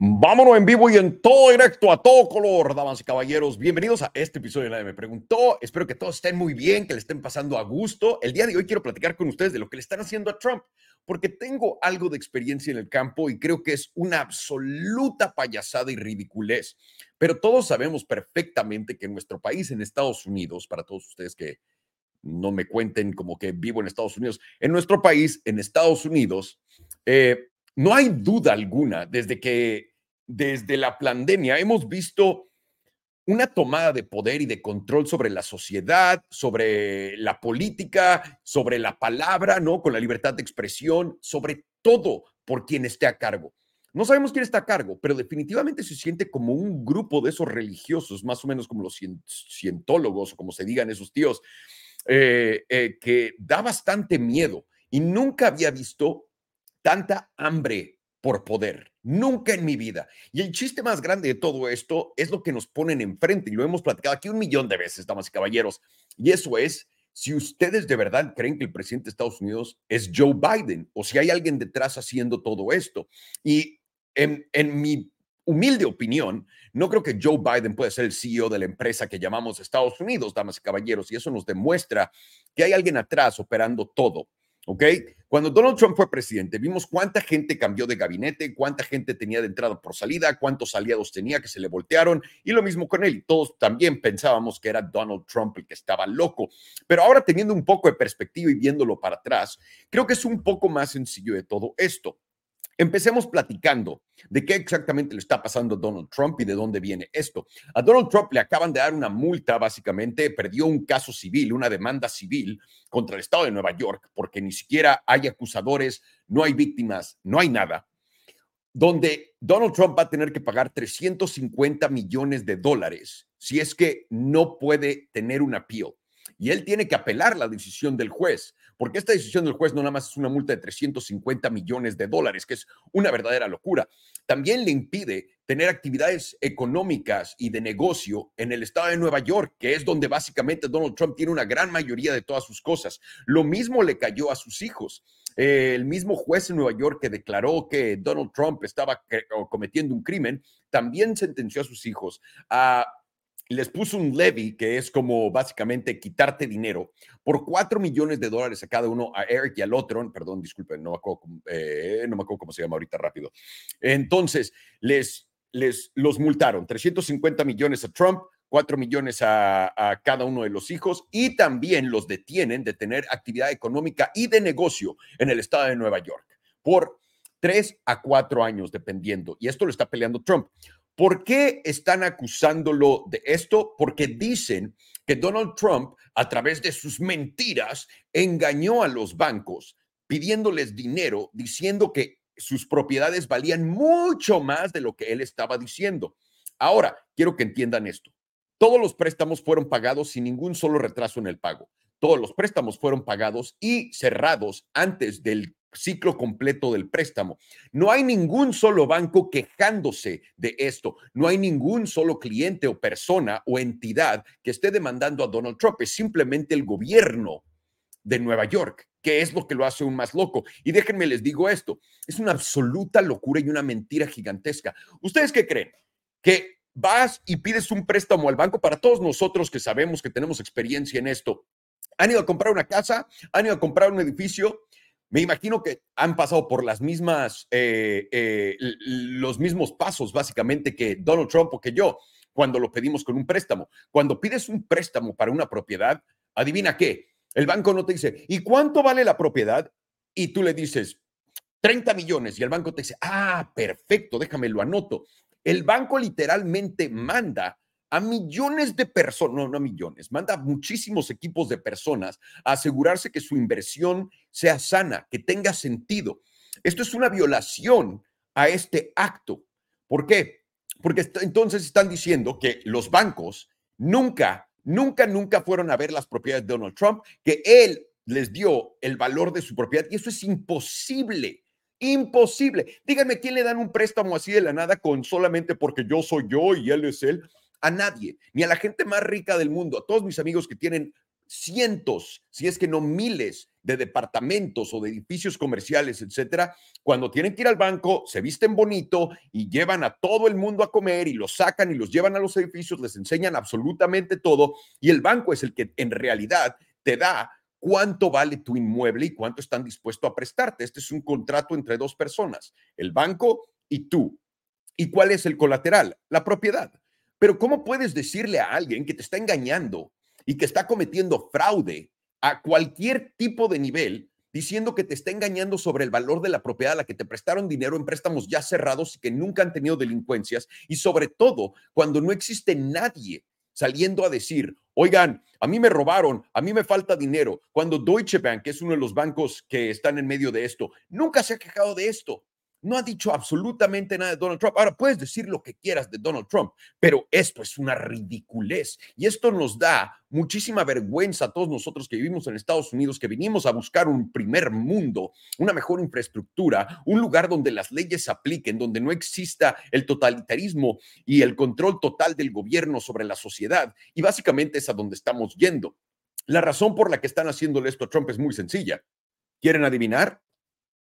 Vámonos en vivo y en todo directo, a todo color, damas y caballeros. Bienvenidos a este episodio de Nadie Me Preguntó. Espero que todos estén muy bien, que le estén pasando a gusto. El día de hoy quiero platicar con ustedes de lo que le están haciendo a Trump, porque tengo algo de experiencia en el campo y creo que es una absoluta payasada y ridiculez. Pero todos sabemos perfectamente que en nuestro país, en Estados Unidos, para todos ustedes que no me cuenten como que vivo en Estados Unidos, en nuestro país, en Estados Unidos, eh, no hay duda alguna, desde que, desde la pandemia, hemos visto una tomada de poder y de control sobre la sociedad, sobre la política, sobre la palabra, ¿no? Con la libertad de expresión, sobre todo por quien esté a cargo. No sabemos quién está a cargo, pero definitivamente se siente como un grupo de esos religiosos, más o menos como los cientólogos o como se digan esos tíos, eh, eh, que da bastante miedo. Y nunca había visto tanta hambre por poder. Nunca en mi vida. Y el chiste más grande de todo esto es lo que nos ponen enfrente, y lo hemos platicado aquí un millón de veces, damas y caballeros, y eso es si ustedes de verdad creen que el presidente de Estados Unidos es Joe Biden o si hay alguien detrás haciendo todo esto. Y en, en mi humilde opinión, no creo que Joe Biden pueda ser el CEO de la empresa que llamamos Estados Unidos, damas y caballeros, y eso nos demuestra que hay alguien atrás operando todo. ¿Ok? Cuando Donald Trump fue presidente, vimos cuánta gente cambió de gabinete, cuánta gente tenía de entrada por salida, cuántos aliados tenía que se le voltearon, y lo mismo con él. Todos también pensábamos que era Donald Trump el que estaba loco. Pero ahora teniendo un poco de perspectiva y viéndolo para atrás, creo que es un poco más sencillo de todo esto. Empecemos platicando de qué exactamente le está pasando a Donald Trump y de dónde viene esto. A Donald Trump le acaban de dar una multa, básicamente, perdió un caso civil, una demanda civil contra el Estado de Nueva York, porque ni siquiera hay acusadores, no hay víctimas, no hay nada, donde Donald Trump va a tener que pagar 350 millones de dólares si es que no puede tener un appeal y él tiene que apelar la decisión del juez, porque esta decisión del juez no nada más es una multa de 350 millones de dólares, que es una verdadera locura. También le impide tener actividades económicas y de negocio en el estado de Nueva York, que es donde básicamente Donald Trump tiene una gran mayoría de todas sus cosas. Lo mismo le cayó a sus hijos. el mismo juez en Nueva York que declaró que Donald Trump estaba cometiendo un crimen, también sentenció a sus hijos a les puso un levy, que es como básicamente quitarte dinero, por 4 millones de dólares a cada uno, a Eric y al otro, perdón, disculpen, no me acuerdo, eh, no me acuerdo cómo se llama ahorita rápido. Entonces, les, les los multaron, 350 millones a Trump, 4 millones a, a, cada uno de los hijos y también los detienen de tener actividad económica y de negocio en el estado de Nueva York por 3 a 4 años, dependiendo. Y esto lo está peleando Trump. ¿Por qué están acusándolo de esto? Porque dicen que Donald Trump, a través de sus mentiras, engañó a los bancos pidiéndoles dinero, diciendo que sus propiedades valían mucho más de lo que él estaba diciendo. Ahora, quiero que entiendan esto. Todos los préstamos fueron pagados sin ningún solo retraso en el pago. Todos los préstamos fueron pagados y cerrados antes del ciclo completo del préstamo. No hay ningún solo banco quejándose de esto. No hay ningún solo cliente o persona o entidad que esté demandando a Donald Trump. Es simplemente el gobierno de Nueva York, que es lo que lo hace aún más loco. Y déjenme les digo esto, es una absoluta locura y una mentira gigantesca. ¿Ustedes qué creen? Que vas y pides un préstamo al banco para todos nosotros que sabemos que tenemos experiencia en esto. Han ido a comprar una casa, han ido a comprar un edificio me imagino que han pasado por las mismas, eh, eh, los mismos pasos básicamente que Donald Trump o que yo cuando lo pedimos con un préstamo. Cuando pides un préstamo para una propiedad, adivina qué, el banco no te dice, ¿y cuánto vale la propiedad? Y tú le dices, 30 millones y el banco te dice, ah, perfecto, déjame lo anoto. El banco literalmente manda a millones de personas, no, no millones, manda a muchísimos equipos de personas a asegurarse que su inversión sea sana, que tenga sentido. Esto es una violación a este acto. ¿Por qué? Porque entonces están diciendo que los bancos nunca, nunca, nunca fueron a ver las propiedades de Donald Trump, que él les dio el valor de su propiedad y eso es imposible. Imposible. Díganme quién le dan un préstamo así de la nada con solamente porque yo soy yo y él es él a nadie, ni a la gente más rica del mundo, a todos mis amigos que tienen cientos, si es que no miles de departamentos o de edificios comerciales, etcétera, cuando tienen que ir al banco, se visten bonito y llevan a todo el mundo a comer y los sacan y los llevan a los edificios, les enseñan absolutamente todo y el banco es el que en realidad te da cuánto vale tu inmueble y cuánto están dispuestos a prestarte. Este es un contrato entre dos personas, el banco y tú. ¿Y cuál es el colateral? La propiedad. Pero ¿cómo puedes decirle a alguien que te está engañando y que está cometiendo fraude a cualquier tipo de nivel, diciendo que te está engañando sobre el valor de la propiedad a la que te prestaron dinero en préstamos ya cerrados y que nunca han tenido delincuencias? Y sobre todo, cuando no existe nadie saliendo a decir, oigan, a mí me robaron, a mí me falta dinero, cuando Deutsche Bank, que es uno de los bancos que están en medio de esto, nunca se ha quejado de esto no ha dicho absolutamente nada de Donald Trump. Ahora puedes decir lo que quieras de Donald Trump, pero esto es una ridiculez y esto nos da muchísima vergüenza a todos nosotros que vivimos en Estados Unidos, que vinimos a buscar un primer mundo, una mejor infraestructura, un lugar donde las leyes se apliquen, donde no exista el totalitarismo y el control total del gobierno sobre la sociedad. Y básicamente es a donde estamos yendo. La razón por la que están haciéndole esto a Trump es muy sencilla. ¿Quieren adivinar?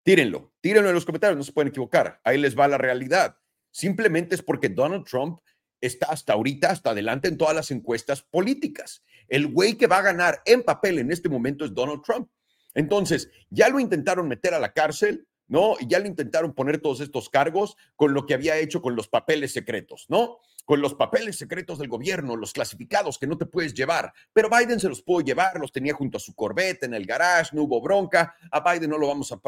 Tírenlo, tírenlo en los comentarios, no se pueden equivocar. Ahí les va la realidad. Simplemente es porque Donald Trump está hasta ahorita, hasta adelante en todas las encuestas políticas. El güey que va a ganar en papel en este momento es Donald Trump. Entonces, ya lo intentaron meter a la cárcel, ¿no? Y ya le intentaron poner todos estos cargos con lo que había hecho con los papeles secretos, ¿no? Con los papeles secretos del gobierno, los clasificados que no te puedes llevar. Pero Biden se los pudo llevar, los tenía junto a su Corvette en el garage, no hubo bronca. A Biden no lo vamos a,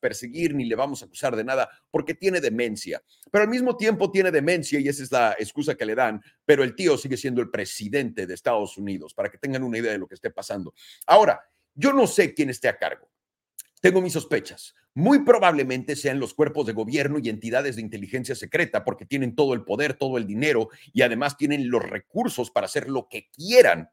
perseguir ni le vamos a acusar de nada porque tiene demencia. Pero al mismo tiempo tiene demencia y esa es la excusa que le dan. Pero el tío sigue siendo el presidente de Estados Unidos, para que tengan una idea de lo que esté pasando. Ahora, yo no sé quién esté a cargo. Tengo mis sospechas. Muy probablemente sean los cuerpos de gobierno y entidades de inteligencia secreta porque tienen todo el poder, todo el dinero y además tienen los recursos para hacer lo que quieran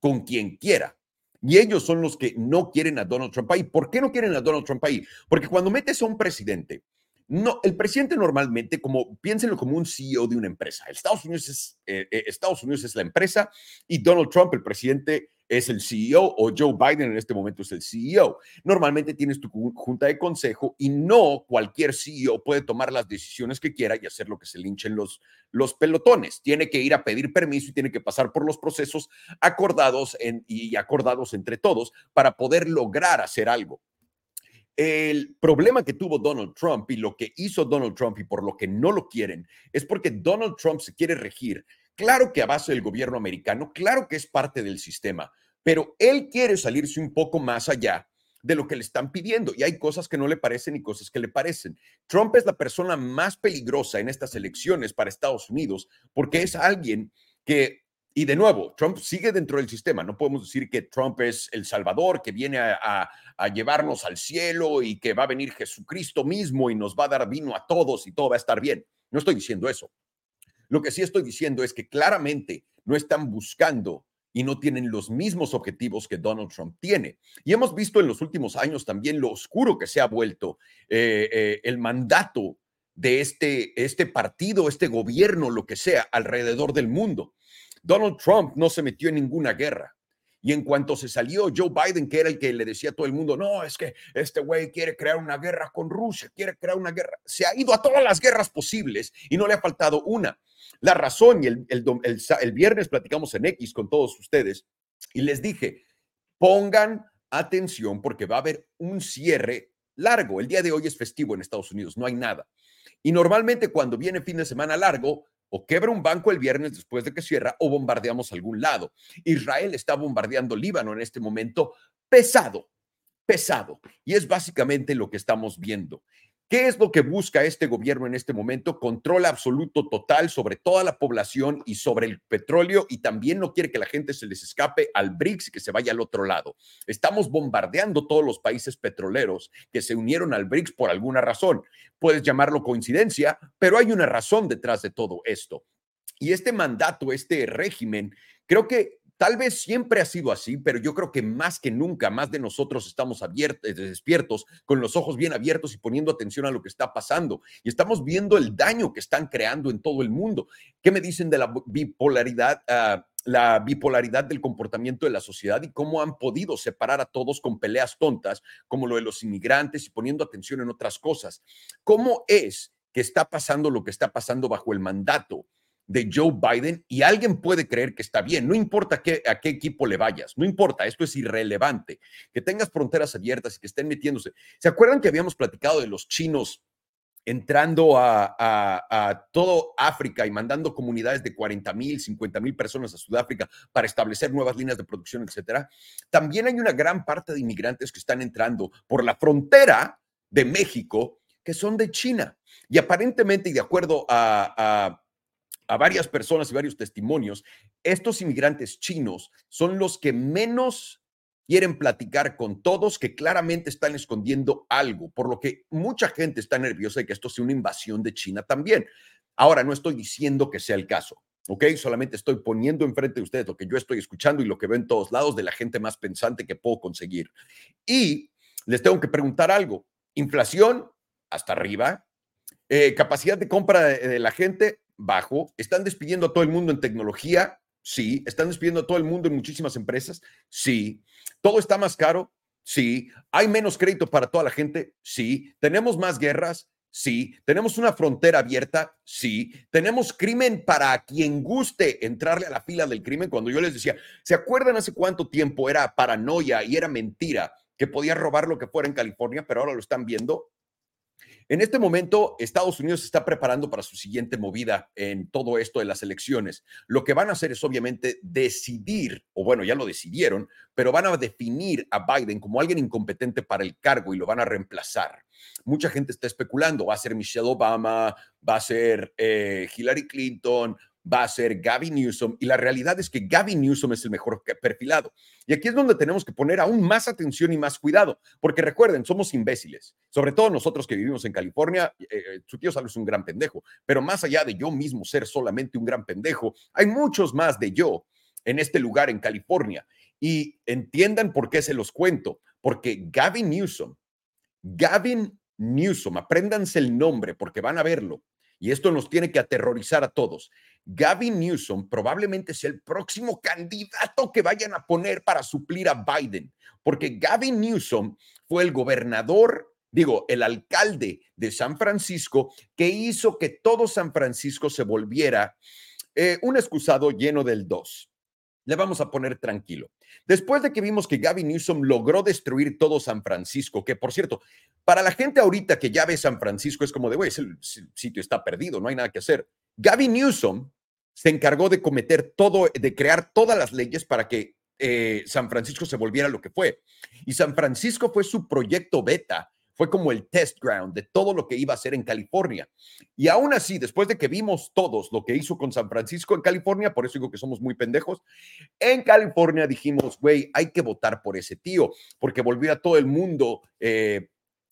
con quien quiera. Y ellos son los que no quieren a Donald Trump ahí. ¿Por qué no quieren a Donald Trump ahí? Porque cuando metes a un presidente, no, el presidente normalmente, como piénsenlo como un CEO de una empresa. Estados Unidos es, eh, eh, Estados Unidos es la empresa y Donald Trump, el presidente, es el CEO o Joe Biden en este momento es el CEO. Normalmente tienes tu junta de consejo y no cualquier CEO puede tomar las decisiones que quiera y hacer lo que se linchen los, los pelotones. Tiene que ir a pedir permiso y tiene que pasar por los procesos acordados y acordados entre todos para poder lograr hacer algo. El problema que tuvo Donald Trump y lo que hizo Donald Trump y por lo que no lo quieren es porque Donald Trump se quiere regir. Claro que a base del gobierno americano, claro que es parte del sistema, pero él quiere salirse un poco más allá de lo que le están pidiendo y hay cosas que no le parecen y cosas que le parecen. Trump es la persona más peligrosa en estas elecciones para Estados Unidos porque es alguien que, y de nuevo, Trump sigue dentro del sistema. No podemos decir que Trump es el Salvador, que viene a, llevarnos al cielo y que va a venir Jesucristo mismo y nos va a dar vino a todos y todo va a estar bien. No estoy diciendo eso. Lo que sí estoy diciendo es que claramente no están buscando y no tienen los mismos objetivos que Donald Trump tiene. Y hemos visto en los últimos años también lo oscuro que se ha vuelto eh, eh, el mandato de este, este partido, este gobierno, lo que sea, alrededor del mundo. Donald Trump no se metió en ninguna guerra. Y en cuanto se salió Joe Biden, que era el que le decía a todo el mundo, no, es que este güey quiere crear una guerra con Rusia, quiere crear una guerra, se ha ido a todas las guerras posibles y no le ha faltado una. La razón, y el, el, viernes platicamos en X con todos ustedes, y les dije, pongan atención porque va a haber un cierre largo. El día de hoy es festivo en Estados Unidos, no hay nada. Y normalmente cuando viene fin de semana largo, o quebra un banco el viernes después de que cierra o bombardeamos algún lado. Israel está bombardeando Líbano en este momento pesado, pesado. Y es básicamente lo que estamos viendo. ¿Qué es lo que busca este gobierno en este momento? Control absoluto total sobre toda la población y sobre el petróleo y también no quiere que la gente se les escape al BRICS y que se vaya al otro lado. Estamos bombardeando todos los países petroleros que se unieron al BRICS por alguna razón. Puedes llamarlo coincidencia, pero hay una razón detrás de todo esto. Y este mandato, este régimen, creo que Tal vez siempre ha sido así, pero yo creo que más que nunca, más de nosotros estamos abiertos, eh, despiertos, con los ojos bien abiertos y poniendo atención a lo que está pasando. Y estamos viendo el daño que están creando en todo el mundo. ¿Qué me dicen de la bipolaridad? Ah, la bipolaridad del comportamiento de la sociedad y cómo han podido separar a todos con peleas tontas, como lo de los inmigrantes y poniendo atención en otras cosas. ¿Cómo es que está pasando lo que está pasando bajo el mandato de Joe Biden y alguien puede creer que está bien, no importa qué, a qué equipo le vayas, no importa, esto es irrelevante, que tengas fronteras abiertas y que estén metiéndose. ¿Se acuerdan que habíamos platicado de los chinos entrando a, a, todo África y mandando comunidades de 40 mil, 50 mil personas a Sudáfrica para establecer nuevas líneas de producción, etcétera? También hay una gran parte de inmigrantes que están entrando por la frontera de México que son de China. Y aparentemente, y de acuerdo a, a varias personas y varios testimonios, estos inmigrantes chinos son los que menos quieren platicar con todos que claramente están escondiendo algo, por lo que mucha gente está nerviosa de que esto sea una invasión de China también. Ahora, no estoy diciendo que sea el caso, ¿ok? Solamente estoy poniendo enfrente de ustedes lo que yo estoy escuchando y lo que veo en todos lados de la gente más pensante que puedo conseguir. Y les tengo que preguntar algo. Inflación, hasta arriba. Eh, capacidad de compra de la gente, bajo. Están despidiendo a todo el mundo en tecnología, sí. Están despidiendo a todo el mundo en muchísimas empresas, sí. Todo está más caro, sí. Hay menos crédito para toda la gente, sí. Tenemos más guerras, sí. Tenemos una frontera abierta, sí. Tenemos crimen para quien guste entrarle a la fila del crimen. Cuando yo les decía, ¿se acuerdan hace cuánto tiempo era paranoia y era mentira que podía robar lo que fuera en California, pero ahora lo están viendo? En este momento, Estados Unidos está preparando para su siguiente movida en todo esto de las elecciones. Lo que van a hacer es obviamente decidir, o bueno, ya lo decidieron, pero van a definir a Biden como alguien incompetente para el cargo y lo van a reemplazar. Mucha gente está especulando, va a ser Michelle Obama, va a ser eh, Hillary Clinton, va a ser Gavin Newsom y la realidad es que Gavin Newsom es el mejor perfilado. Y aquí es donde tenemos que poner aún más atención y más cuidado, porque recuerden, somos imbéciles, sobre todo nosotros que vivimos en California, eh, eh, su tío Salo es un gran pendejo, pero más allá de yo mismo ser solamente un gran pendejo, hay muchos más de yo en este lugar en California. Y entiendan por qué se los cuento, porque Gavin Newsom, Gavin Newsom, apréndanse el nombre porque van a verlo, y esto nos tiene que aterrorizar a todos. Gavin Newsom probablemente sea el próximo candidato que vayan a poner para suplir a Biden, porque Gavin Newsom fue el gobernador, digo, el alcalde de San Francisco que hizo que todo San Francisco se volviera eh, un excusado lleno del dos le vamos a poner tranquilo. Después de que vimos que Gavin Newsom logró destruir todo San Francisco, que por cierto, para la gente ahorita que ya ve San Francisco es como de, güey, el sitio está perdido, no hay nada que hacer. Gavin Newsom se encargó de cometer todo, de crear todas las leyes para que eh, San Francisco se volviera lo que fue. Y San Francisco fue su proyecto beta fue como el test ground de todo lo que iba a hacer en California. Y aún así, después de que vimos todos lo que hizo con San Francisco en California, por eso digo que somos muy pendejos, en California dijimos, güey, hay que votar por ese tío, porque volvió a todo el mundo. Eh,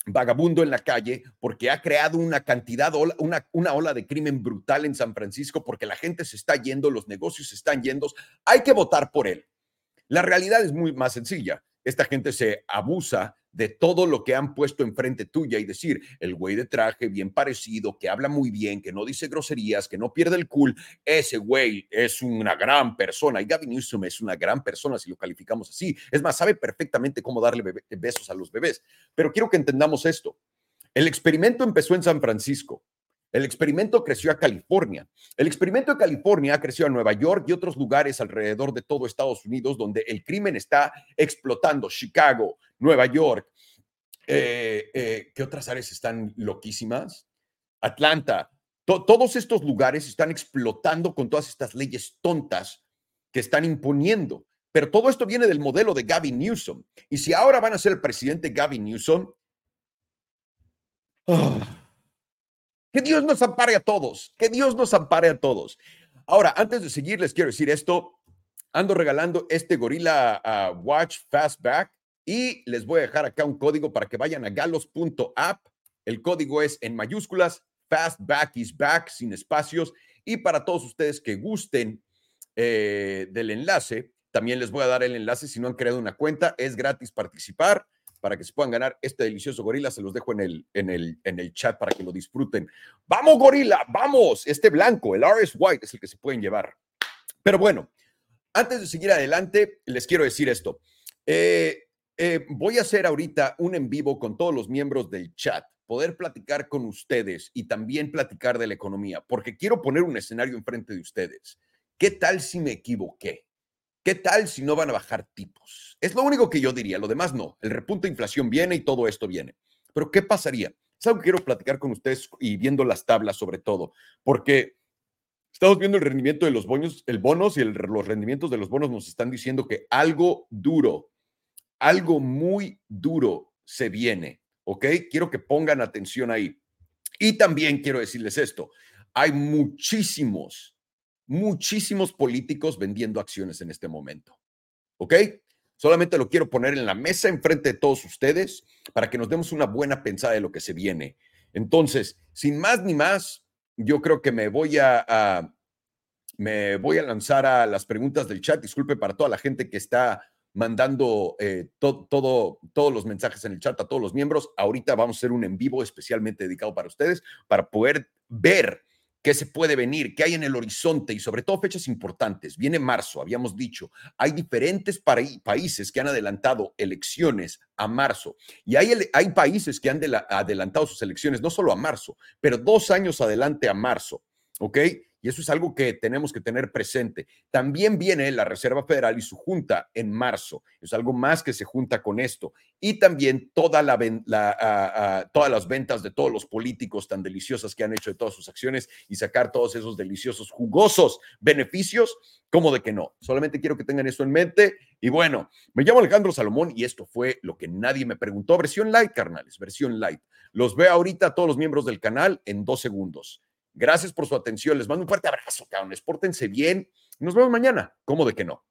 vagabundo en la calle porque ha creado una cantidad, una, una ola de crimen brutal en San Francisco porque la gente se está yendo, los negocios se están yendo, hay que votar por él. La realidad es muy más sencilla. Esta gente se abusa de todo lo que han puesto enfrente tuya y decir, el güey de traje bien parecido, que habla muy bien, que no dice groserías, que no pierde el cool, ese güey es una gran persona. Y Gavin Newsom es una gran persona si lo calificamos así. Es más, sabe perfectamente cómo darle besos a los bebés. Pero quiero que entendamos esto. El experimento empezó en San Francisco. El experimento creció a California. El experimento de California ha crecido a Nueva York y otros lugares alrededor de todo Estados Unidos donde el crimen está explotando. Chicago, Nueva York. Eh, eh, ¿Qué otras áreas están loquísimas? Atlanta. todos estos lugares están explotando con todas estas leyes tontas que están imponiendo. Pero todo esto viene del modelo de Gavin Newsom. Y si ahora van a ser el presidente Gavin Newsom, ah, que Dios nos ampare a todos, que Dios nos ampare a todos. Ahora, antes de seguir, les quiero decir esto. Ando regalando este Gorilla Watch Fastback y les voy a dejar acá un código para que vayan a galos.app. El código es en mayúsculas, Fastback is back, sin espacios. Y para todos ustedes que gusten eh, del enlace, también les voy a dar el enlace si no han creado una cuenta. Es gratis participar para que se puedan ganar este delicioso gorila. Se los dejo en el, en el, en el chat para que lo disfruten. Vamos, gorila, vamos. Este blanco, el RS White, es el que se pueden llevar. Pero bueno, antes de seguir adelante, les quiero decir esto. Eh, eh, voy a hacer ahorita un en vivo con todos los miembros del chat, poder platicar con ustedes y también platicar de la economía, porque quiero poner un escenario enfrente de ustedes. ¿Qué tal si me equivoqué? ¿Qué tal si no van a bajar tipos? Es lo único que yo diría, lo demás no. El repunte de inflación viene y todo esto viene. Pero ¿qué pasaría? Es algo que quiero platicar con ustedes y viendo las tablas sobre todo, porque estamos viendo el rendimiento de los bonos, el bonos y los rendimientos de los bonos nos están diciendo que algo duro, algo muy duro se viene, ¿ok? Quiero que pongan atención ahí. Y también quiero decirles esto, hay muchísimos, muchísimos políticos vendiendo acciones en este momento, ¿ok? Solamente lo quiero poner en la mesa enfrente de todos ustedes para que nos demos una buena pensada de lo que se viene. Entonces, sin más ni más, yo creo que me voy a, me voy a lanzar a las preguntas del chat. Disculpe para toda la gente que está mandando eh, todo, todos los mensajes en el chat a todos los miembros. Ahorita vamos a hacer un en vivo especialmente dedicado para ustedes, para poder ver qué se puede venir, qué hay en el horizonte y sobre todo fechas importantes. Viene marzo, habíamos dicho, hay diferentes países que han adelantado elecciones a marzo y hay, hay países que han adelantado sus elecciones no solo a marzo, pero dos años adelante a marzo, ¿ok? Y eso es algo que tenemos que tener presente. También viene la Reserva Federal y su junta en marzo. Es algo más que se junta con esto. Y también todas las ventas de todos los políticos tan deliciosas que han hecho de todas sus acciones y sacar todos esos deliciosos, jugosos beneficios. ¿Cómo de que no? Solamente quiero que tengan eso en mente. Y bueno, me llamo Alejandro Salomón y esto fue lo que nadie me preguntó. Versión light, carnales, versión light. Los veo ahorita a todos los miembros del canal en dos segundos. Gracias por su atención. Les mando un fuerte abrazo, cabrones. Pórtense bien. Nos vemos mañana. ¿Cómo de que no?